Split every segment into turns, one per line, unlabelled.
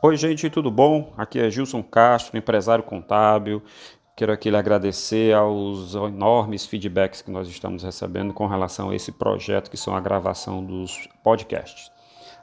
Oi, gente, tudo bom? Aqui é Gilson Castro, empresário contábil. Quero aqui lhe agradecer aos enormes feedbacks que nós estamos recebendo com relação a esse projeto que são a gravação dos podcasts.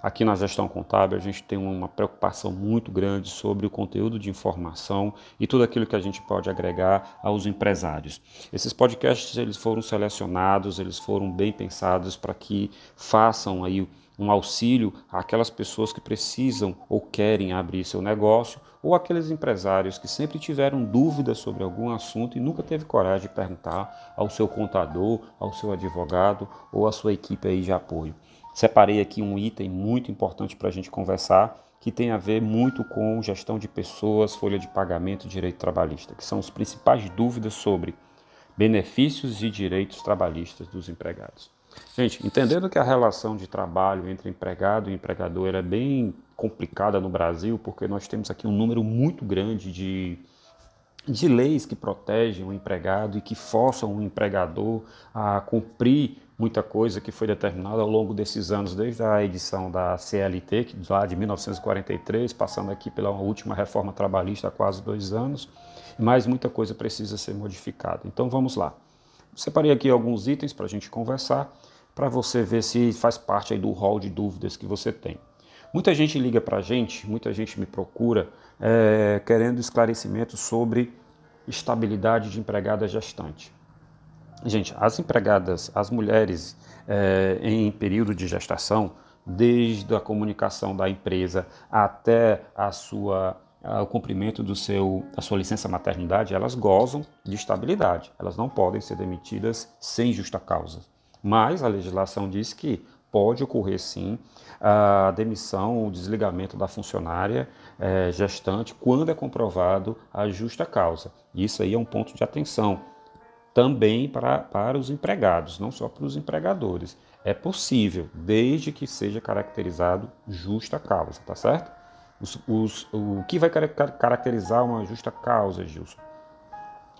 Aqui na gestão contábil a gente tem uma preocupação muito grande sobre o conteúdo de informação e tudo aquilo que a gente pode agregar aos empresários. Esses podcasts eles foram selecionados, eles foram bem pensados para que façam aí um auxílio àquelas pessoas que precisam ou querem abrir seu negócio, ou aqueles empresários que sempre tiveram dúvidas sobre algum assunto e nunca teve coragem de perguntar ao seu contador, ao seu advogado ou à sua equipe aí de apoio. Separei aqui um item muito importante para a gente conversar, que tem a ver muito com gestão de pessoas, folha de pagamento e direito trabalhista, que são as principais dúvidas sobre benefícios e direitos trabalhistas dos empregados. Gente, entendendo que a relação de trabalho entre empregado e empregador é bem complicada no Brasil, porque nós temos aqui um número muito grande de, de leis que protegem o empregado e que forçam o empregador a cumprir muita coisa que foi determinada ao longo desses anos, desde a edição da CLT, que lá de 1943, passando aqui pela última reforma trabalhista há quase dois anos, mas muita coisa precisa ser modificada. Então vamos lá. Separei aqui alguns itens para a gente conversar, para você ver se faz parte aí do rol de dúvidas que você tem. Muita gente liga para a gente, muita gente me procura é, querendo esclarecimento sobre estabilidade de empregada gestante. Gente, as empregadas, as mulheres é, em período de gestação, desde a comunicação da empresa até a sua o cumprimento do seu, da sua licença maternidade, elas gozam de estabilidade. Elas não podem ser demitidas sem justa causa. Mas a legislação diz que pode ocorrer sim a demissão, o desligamento da funcionária é, gestante quando é comprovado a justa causa. Isso aí é um ponto de atenção também para, para os empregados, não só para os empregadores. É possível, desde que seja caracterizado justa causa, tá certo? Os, os, o que vai caracterizar uma justa causa, Gilson?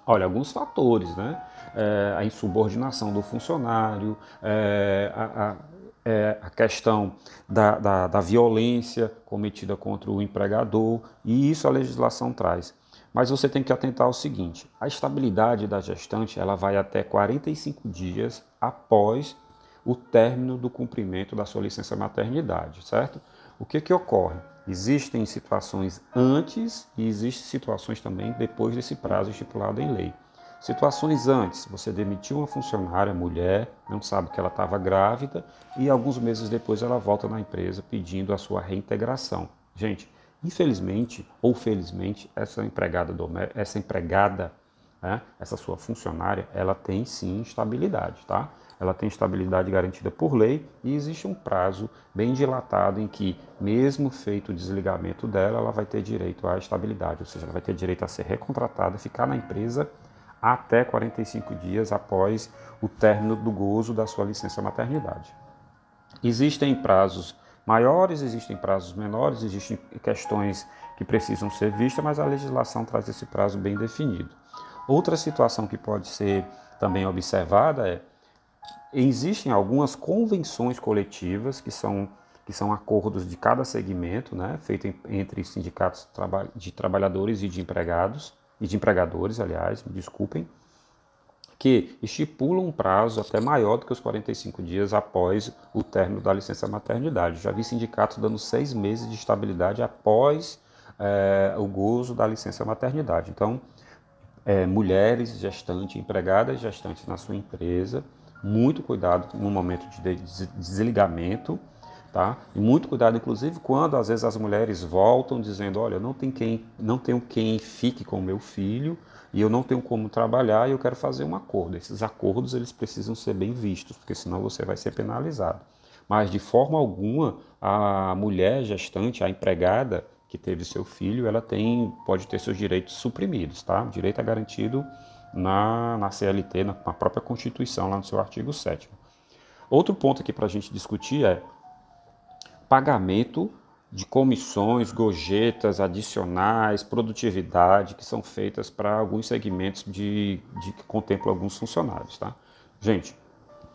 Olha, alguns fatores, né? É, a insubordinação do funcionário, é, a, a, é, a, questão da, da, da, violência cometida contra o empregador, e isso a legislação traz. Mas você tem que atentar ao seguinte: a estabilidade da gestante ela vai até 45 dias após o término do cumprimento da sua licença maternidade, certo? O que, que ocorre? Existem situações antes e existem situações também depois desse prazo estipulado em lei. Situações antes, você demitiu uma funcionária, mulher, não sabe que ela estava grávida e alguns meses depois ela volta na empresa pedindo a sua reintegração. Gente, infelizmente ou felizmente, essa empregada, essa empregada, né, essa sua funcionária, ela tem sim estabilidade, tá? Ela tem estabilidade garantida por lei e existe um prazo bem dilatado em que, mesmo feito o desligamento dela, ela vai ter direito à estabilidade, ou seja, ela vai ter direito a ser recontratada, ficar na empresa até 45 dias após o término do gozo da sua licença maternidade. Existem prazos maiores, existem prazos menores, existem questões que precisam ser vistas, mas a legislação traz esse prazo bem definido. Outra situação que pode ser também observada é existem algumas convenções coletivas que são, que são acordos de cada segmento, né, feito entre sindicatos de trabalhadores e de empregados, e de empregadores, aliás, me desculpem, que estipulam um prazo até maior do que os 45 dias após o término da licença maternidade. Já vi sindicatos dando seis meses de estabilidade após é, o gozo da licença maternidade. Então, é, mulheres gestantes, empregadas gestantes na sua empresa, muito cuidado no momento de desligamento, tá? E muito cuidado, inclusive, quando às vezes as mulheres voltam dizendo, olha, não tem quem, não tenho quem fique com o meu filho e eu não tenho como trabalhar e eu quero fazer um acordo. Esses acordos eles precisam ser bem vistos, porque senão você vai ser penalizado. Mas de forma alguma a mulher gestante, a empregada que teve seu filho, ela tem pode ter seus direitos suprimidos, tá? O direito é garantido na, na CLT, na, na própria Constituição, lá no seu artigo 7. Outro ponto aqui para a gente discutir é pagamento de comissões, gorjetas adicionais, produtividade, que são feitas para alguns segmentos de, de, que contemplam alguns funcionários. Tá? Gente,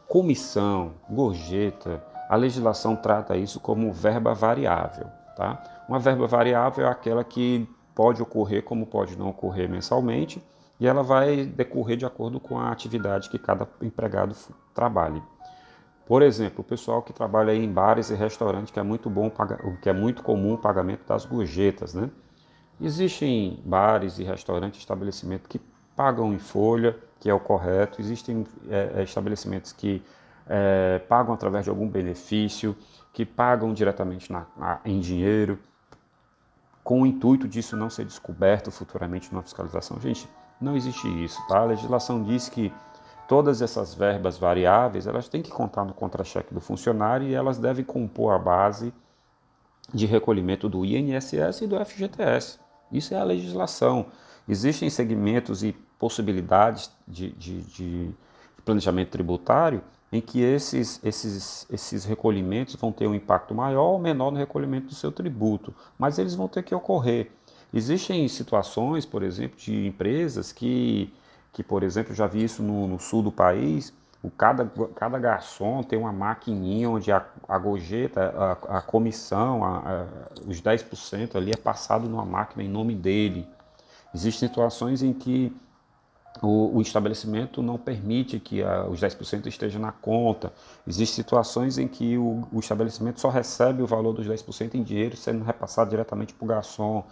comissão, gorjeta, a legislação trata isso como verba variável. Tá? Uma verba variável é aquela que pode ocorrer como pode não ocorrer mensalmente e ela vai decorrer de acordo com a atividade que cada empregado trabalhe. Por exemplo, o pessoal que trabalha em bares e restaurantes, que é muito bom, que é muito comum o pagamento das gorjetas, né? Existem bares e restaurantes, estabelecimentos que pagam em folha, que é o correto. Existem é, é, estabelecimentos que é, pagam através de algum benefício, que pagam diretamente na, na, em dinheiro, com o intuito disso não ser descoberto futuramente numa fiscalização. Gente, não existe isso, tá? A legislação diz que todas essas verbas variáveis, elas têm que contar no contra-cheque do funcionário e elas devem compor a base de recolhimento do INSS e do FGTS. Isso é a legislação. Existem segmentos e possibilidades de, de, de planejamento tributário em que esses, esses, esses recolhimentos vão ter um impacto maior ou menor no recolhimento do seu tributo, mas eles vão ter que ocorrer. Existem situações, por exemplo, de empresas que, que por exemplo, já vi isso no, no sul do país, o cada, cada garçom tem uma maquininha onde a, a gorjeta, a, a comissão, a, a, os 10% ali é passado numa máquina em nome dele. Existem situações em que o, o estabelecimento não permite que a, os 10% estejam na conta. Existem situações em que o, o estabelecimento só recebe o valor dos 10% em dinheiro sendo repassado diretamente para o garçom.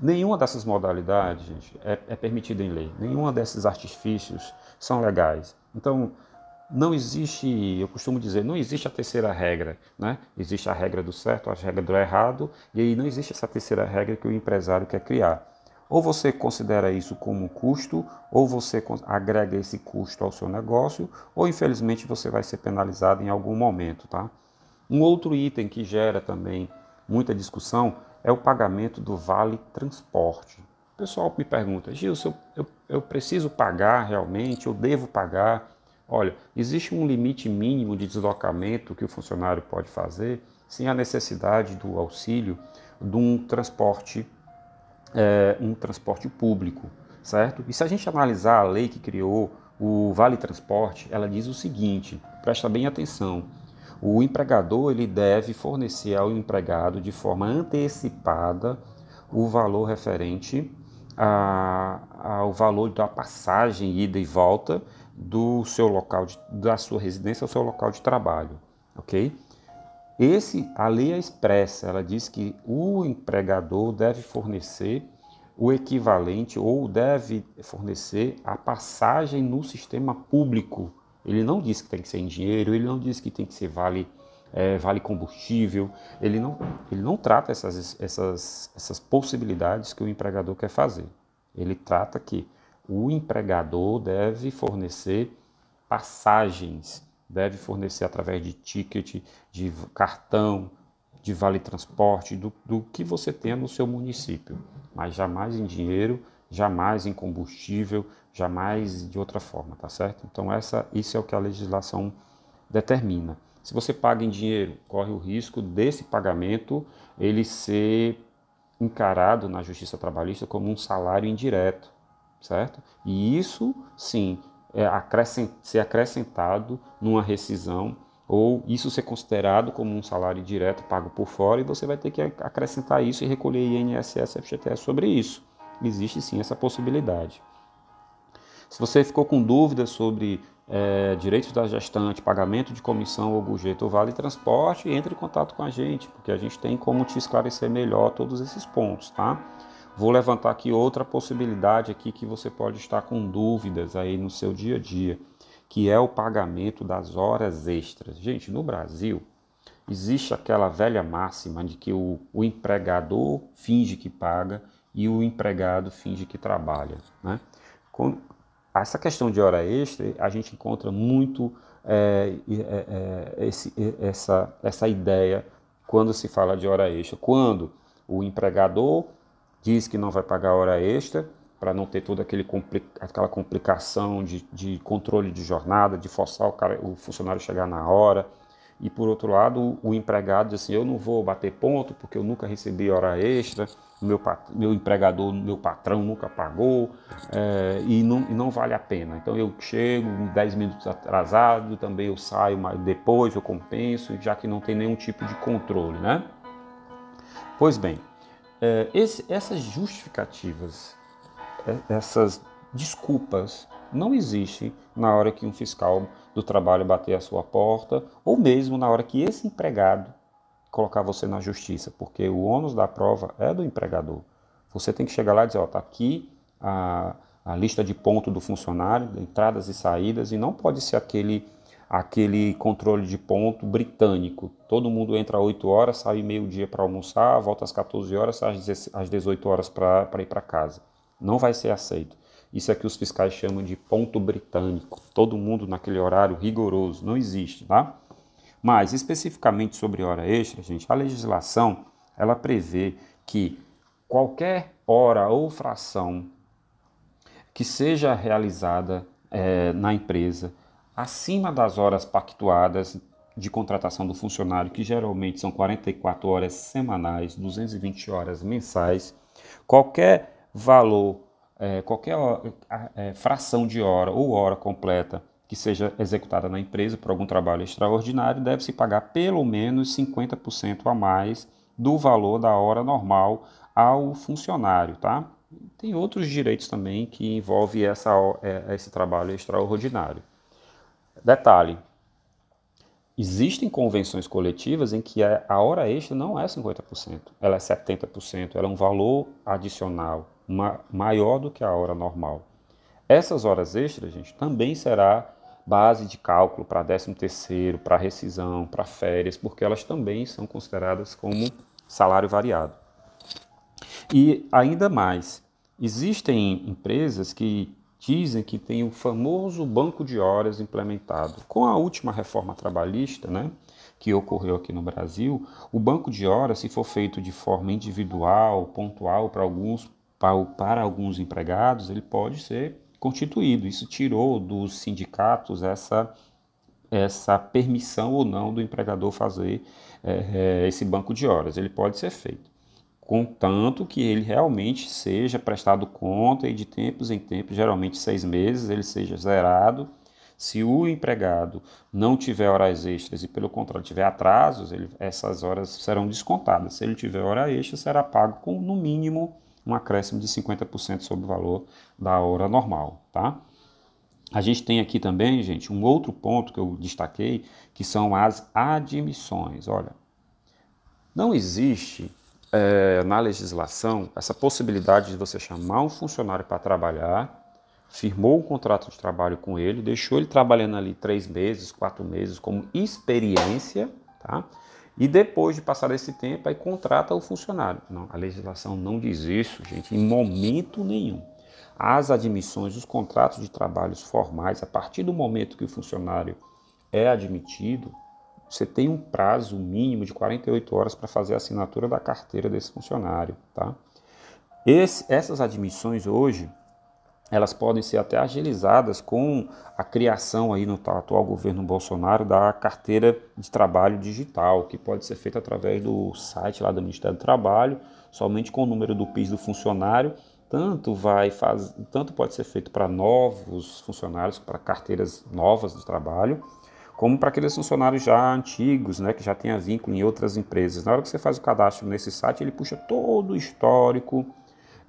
Nenhuma dessas modalidades, gente, é, é permitida em lei. Nenhuma desses artifícios são legais. Então, não existe, eu costumo dizer, não existe a terceira regra, né? Existe a regra do certo, a regra do errado, e aí não existe essa terceira regra que o empresário quer criar. Ou você considera isso como um custo, ou você agrega esse custo ao seu negócio, ou infelizmente você vai ser penalizado em algum momento, tá? Um outro item que gera também muita discussão é o pagamento do vale transporte. O pessoal me pergunta, Gilson, eu, eu preciso pagar realmente, eu devo pagar? Olha, existe um limite mínimo de deslocamento que o funcionário pode fazer sem a necessidade do auxílio de um transporte, é, um transporte público, certo? E se a gente analisar a lei que criou o Vale Transporte, ela diz o seguinte, presta bem atenção, o empregador ele deve fornecer ao empregado de forma antecipada o valor referente a, ao valor da passagem ida e volta do seu local de, da sua residência ao seu local de trabalho, ok? Esse a lei é expressa, ela diz que o empregador deve fornecer o equivalente ou deve fornecer a passagem no sistema público. Ele não diz que tem que ser em dinheiro, ele não diz que tem que ser vale é, vale combustível, ele não, ele não trata essas, essas, essas possibilidades que o empregador quer fazer. Ele trata que o empregador deve fornecer passagens, deve fornecer através de ticket, de cartão, de vale transporte, do, do que você tenha no seu município, mas jamais em dinheiro, jamais em combustível, jamais de outra forma, tá certo? Então essa, isso é o que a legislação determina. Se você paga em dinheiro, corre o risco desse pagamento ele ser encarado na justiça trabalhista como um salário indireto, certo? E isso, sim, é acrescent, ser acrescentado numa rescisão ou isso ser considerado como um salário direto pago por fora e você vai ter que acrescentar isso e recolher INSS e FGTS sobre isso. Existe sim essa possibilidade. Se você ficou com dúvidas sobre é, direitos da gestante, pagamento de comissão ou gorjeta ou vale transporte, entre em contato com a gente, porque a gente tem como te esclarecer melhor todos esses pontos, tá? Vou levantar aqui outra possibilidade aqui que você pode estar com dúvidas aí no seu dia a dia, que é o pagamento das horas extras. Gente, no Brasil existe aquela velha máxima de que o, o empregador finge que paga e o empregado finge que trabalha. Né? Com essa questão de hora extra, a gente encontra muito é, é, é, esse, essa, essa ideia quando se fala de hora extra. Quando o empregador diz que não vai pagar hora extra para não ter toda aquele aquela complicação de, de, controle de jornada, de forçar o, cara, o funcionário chegar na hora. E por outro lado, o, empregado diz assim: eu não vou bater ponto porque eu nunca recebi hora extra, meu, meu empregador, meu patrão nunca pagou é, e, não, e não vale a pena. Então eu chego 10 minutos atrasado, também eu saio depois, eu compenso, já que não tem nenhum tipo de controle, né? Pois bem, é, esse, essas justificativas, é, essas desculpas não existem na hora que um fiscal do trabalho bater a sua porta ou mesmo na hora que esse empregado colocar você na justiça, porque o ônus da prova é do empregador. Você tem que chegar lá e dizer, ó, tá aqui a, a lista de ponto do funcionário, entradas e saídas, e não pode ser aquele aquele controle de ponto britânico. Todo mundo entra às 8 horas, sai meio-dia para almoçar, volta às 14 horas, sai às 18 horas para ir para casa. Não vai ser aceito. Isso é que os fiscais chamam de ponto britânico. Todo mundo naquele horário rigoroso. Não existe, tá? Mas, especificamente sobre hora extra, gente, a legislação, ela prevê que qualquer hora ou fração que seja realizada é, na empresa acima das horas pactuadas de contratação do funcionário, que geralmente são 44 horas semanais, 220 horas mensais, qualquer valor, é, qualquer é, fração de hora ou hora completa que seja executada na empresa por algum trabalho extraordinário, deve-se pagar pelo menos 50% a mais do valor da hora normal ao funcionário, tá? Tem outros direitos também que envolvem essa, é, esse trabalho extraordinário. Detalhe: existem convenções coletivas em que a hora extra não é 50%, ela é 70%, ela é um valor adicional maior do que a hora normal. Essas horas extras, gente, também será base de cálculo para 13 terceiro, para rescisão, para férias, porque elas também são consideradas como salário variado. E ainda mais, existem empresas que dizem que tem o famoso banco de horas implementado. Com a última reforma trabalhista, né, que ocorreu aqui no Brasil, o banco de horas, se for feito de forma individual, pontual para alguns, para, alguns empregados, ele pode ser constituído. Isso tirou dos sindicatos essa essa permissão ou não do empregador fazer é, esse banco de horas. Ele pode ser feito contanto que ele realmente seja prestado conta e de tempos em tempos, geralmente seis meses, ele seja zerado. Se o empregado não tiver horas extras e, pelo contrário, tiver atrasos, ele, essas horas serão descontadas. Se ele tiver hora extra, será pago com, no mínimo, um acréscimo de 50% sobre o valor da hora normal, tá? A gente tem aqui também, gente, um outro ponto que eu destaquei, que são as admissões. Olha, não existe é, na legislação essa possibilidade de você chamar um funcionário para trabalhar, firmou um contrato de trabalho com ele, deixou ele trabalhando ali três meses, quatro meses como experiência, tá? E depois de passar esse tempo, aí contrata o funcionário. Não, a legislação não diz isso, gente, em momento nenhum. As admissões, os contratos de trabalhos formais, a partir do momento que o funcionário é admitido, você tem um prazo mínimo de 48 horas para fazer a assinatura da carteira desse funcionário. Tá? Esse, essas admissões hoje, elas podem ser até agilizadas com a criação aí no atual governo Bolsonaro da carteira de trabalho digital, que pode ser feita através do site lá do Ministério do Trabalho, somente com o número do PIS do funcionário, tanto vai faz, tanto pode ser feito para novos funcionários, para carteiras novas de trabalho, como para aqueles funcionários já antigos, né, que já tenha vínculo em outras empresas. Na hora que você faz o cadastro nesse site, ele puxa todo o histórico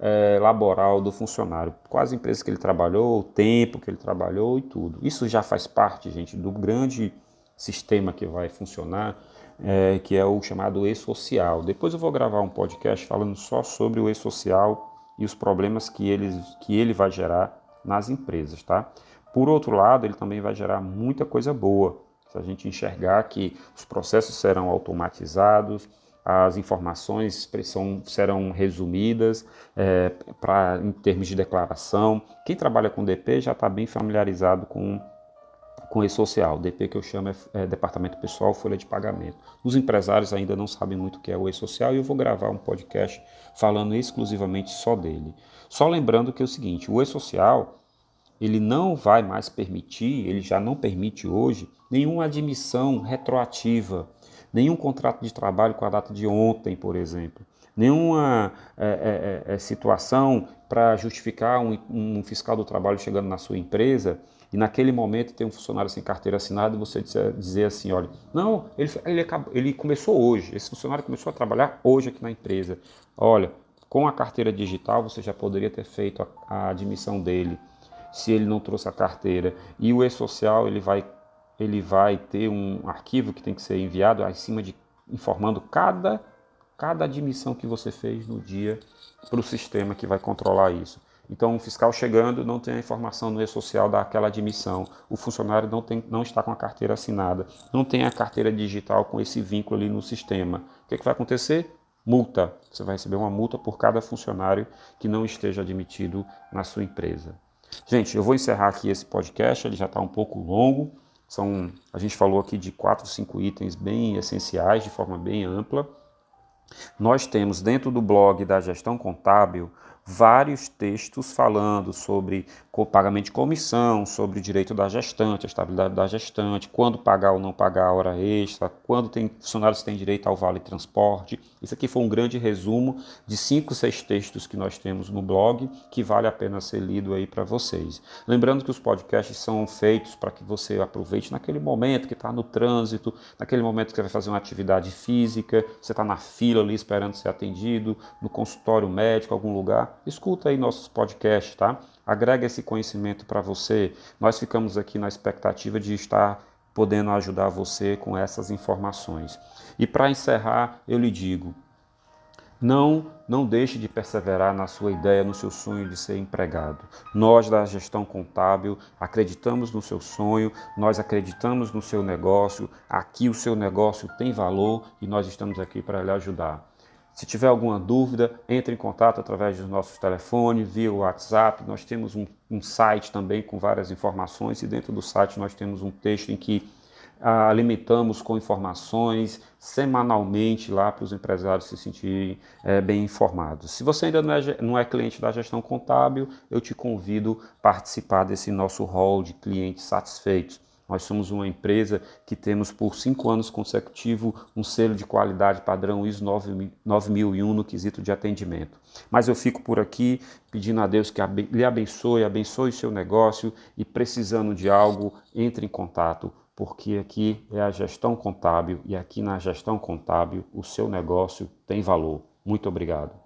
é, laboral do funcionário, quais empresas que ele trabalhou, o tempo que ele trabalhou e tudo. Isso já faz parte, gente, do grande sistema que vai funcionar, é, que é o chamado e-social. Depois eu vou gravar um podcast falando só sobre o e-social e os problemas que ele, que ele vai gerar nas empresas, tá? Por outro lado, ele também vai gerar muita coisa boa. Se a gente enxergar que os processos serão automatizados, as informações são, serão resumidas é, em termos de declaração. Quem trabalha com DP já está bem familiarizado com, com e-social. DP que eu chamo é, é, Departamento Pessoal, Folha de Pagamento. Os empresários ainda não sabem muito o que é o e-social e eu vou gravar um podcast falando exclusivamente só dele. Só lembrando que é o seguinte, o e-social ele não vai mais permitir, ele já não permite hoje, nenhuma admissão retroativa, nenhum contrato de trabalho com a data de ontem, por exemplo, nenhuma é, é, é, situação para justificar um, um, fiscal do trabalho chegando na sua empresa e naquele momento tem um funcionário sem carteira assinada e você dizer assim, olha, não, ele, ele, acabou, ele começou hoje, esse funcionário começou a trabalhar hoje aqui na empresa. Olha, com a carteira digital você já poderia ter feito a, a admissão dele, se ele não trouxe a carteira. E o e-social ele vai, ele vai ter um arquivo que tem que ser enviado acima de informando cada, cada admissão que você fez no dia para o sistema que vai controlar isso. Então, o fiscal chegando não tem a informação no e-social daquela admissão. O funcionário não, tem, não está com a carteira assinada, não tem a carteira digital com esse vínculo ali no sistema. O que, é que vai acontecer? Multa. Você vai receber uma multa por cada funcionário que não esteja admitido na sua empresa. Gente, eu vou encerrar aqui esse podcast, ele já está um pouco longo. São, a gente falou aqui de quatro, cinco itens bem essenciais, de forma bem ampla. Nós temos dentro do blog da gestão contábil vários textos falando sobre pagamento de comissão, sobre o direito da gestante, a estabilidade da gestante, quando pagar ou não pagar a hora extra, quando tem funcionários têm direito ao vale transporte. Isso aqui foi um grande resumo de cinco, seis textos que nós temos no blog que vale a pena ser lido aí para vocês. Lembrando que os podcasts são feitos para que você aproveite naquele momento que está no trânsito, naquele momento que vai fazer uma atividade física, você está na fila ali esperando ser atendido, no consultório médico, algum lugar escuta aí nossos podcasts, tá? Agrega esse conhecimento para você. Nós ficamos aqui na expectativa de estar podendo ajudar você com essas informações. E para encerrar, eu lhe digo: não, não deixe de perseverar na sua ideia, no seu sonho de ser empregado. Nós da gestão contábil acreditamos no seu sonho, nós acreditamos no seu negócio. Aqui o seu negócio tem valor e nós estamos aqui para lhe ajudar. Se tiver alguma dúvida, entre em contato através dos nossos telefones, via WhatsApp. Nós temos um, um, site também com várias informações e dentro do site nós temos um texto em que ah, alimentamos com informações semanalmente lá para os empresários se sentirem é, bem informados. Se você ainda não é, não é cliente da gestão contábil, eu te convido a participar desse nosso hall de clientes satisfeitos. Nós somos uma empresa que temos por cinco anos consecutivos um selo de qualidade padrão ISO 9001 no quesito de atendimento. Mas eu fico por aqui pedindo a Deus que lhe abençoe, abençoe seu negócio e precisando de algo, entre em contato, porque aqui é a gestão contábil e aqui na gestão contábil o seu negócio tem valor. Muito obrigado.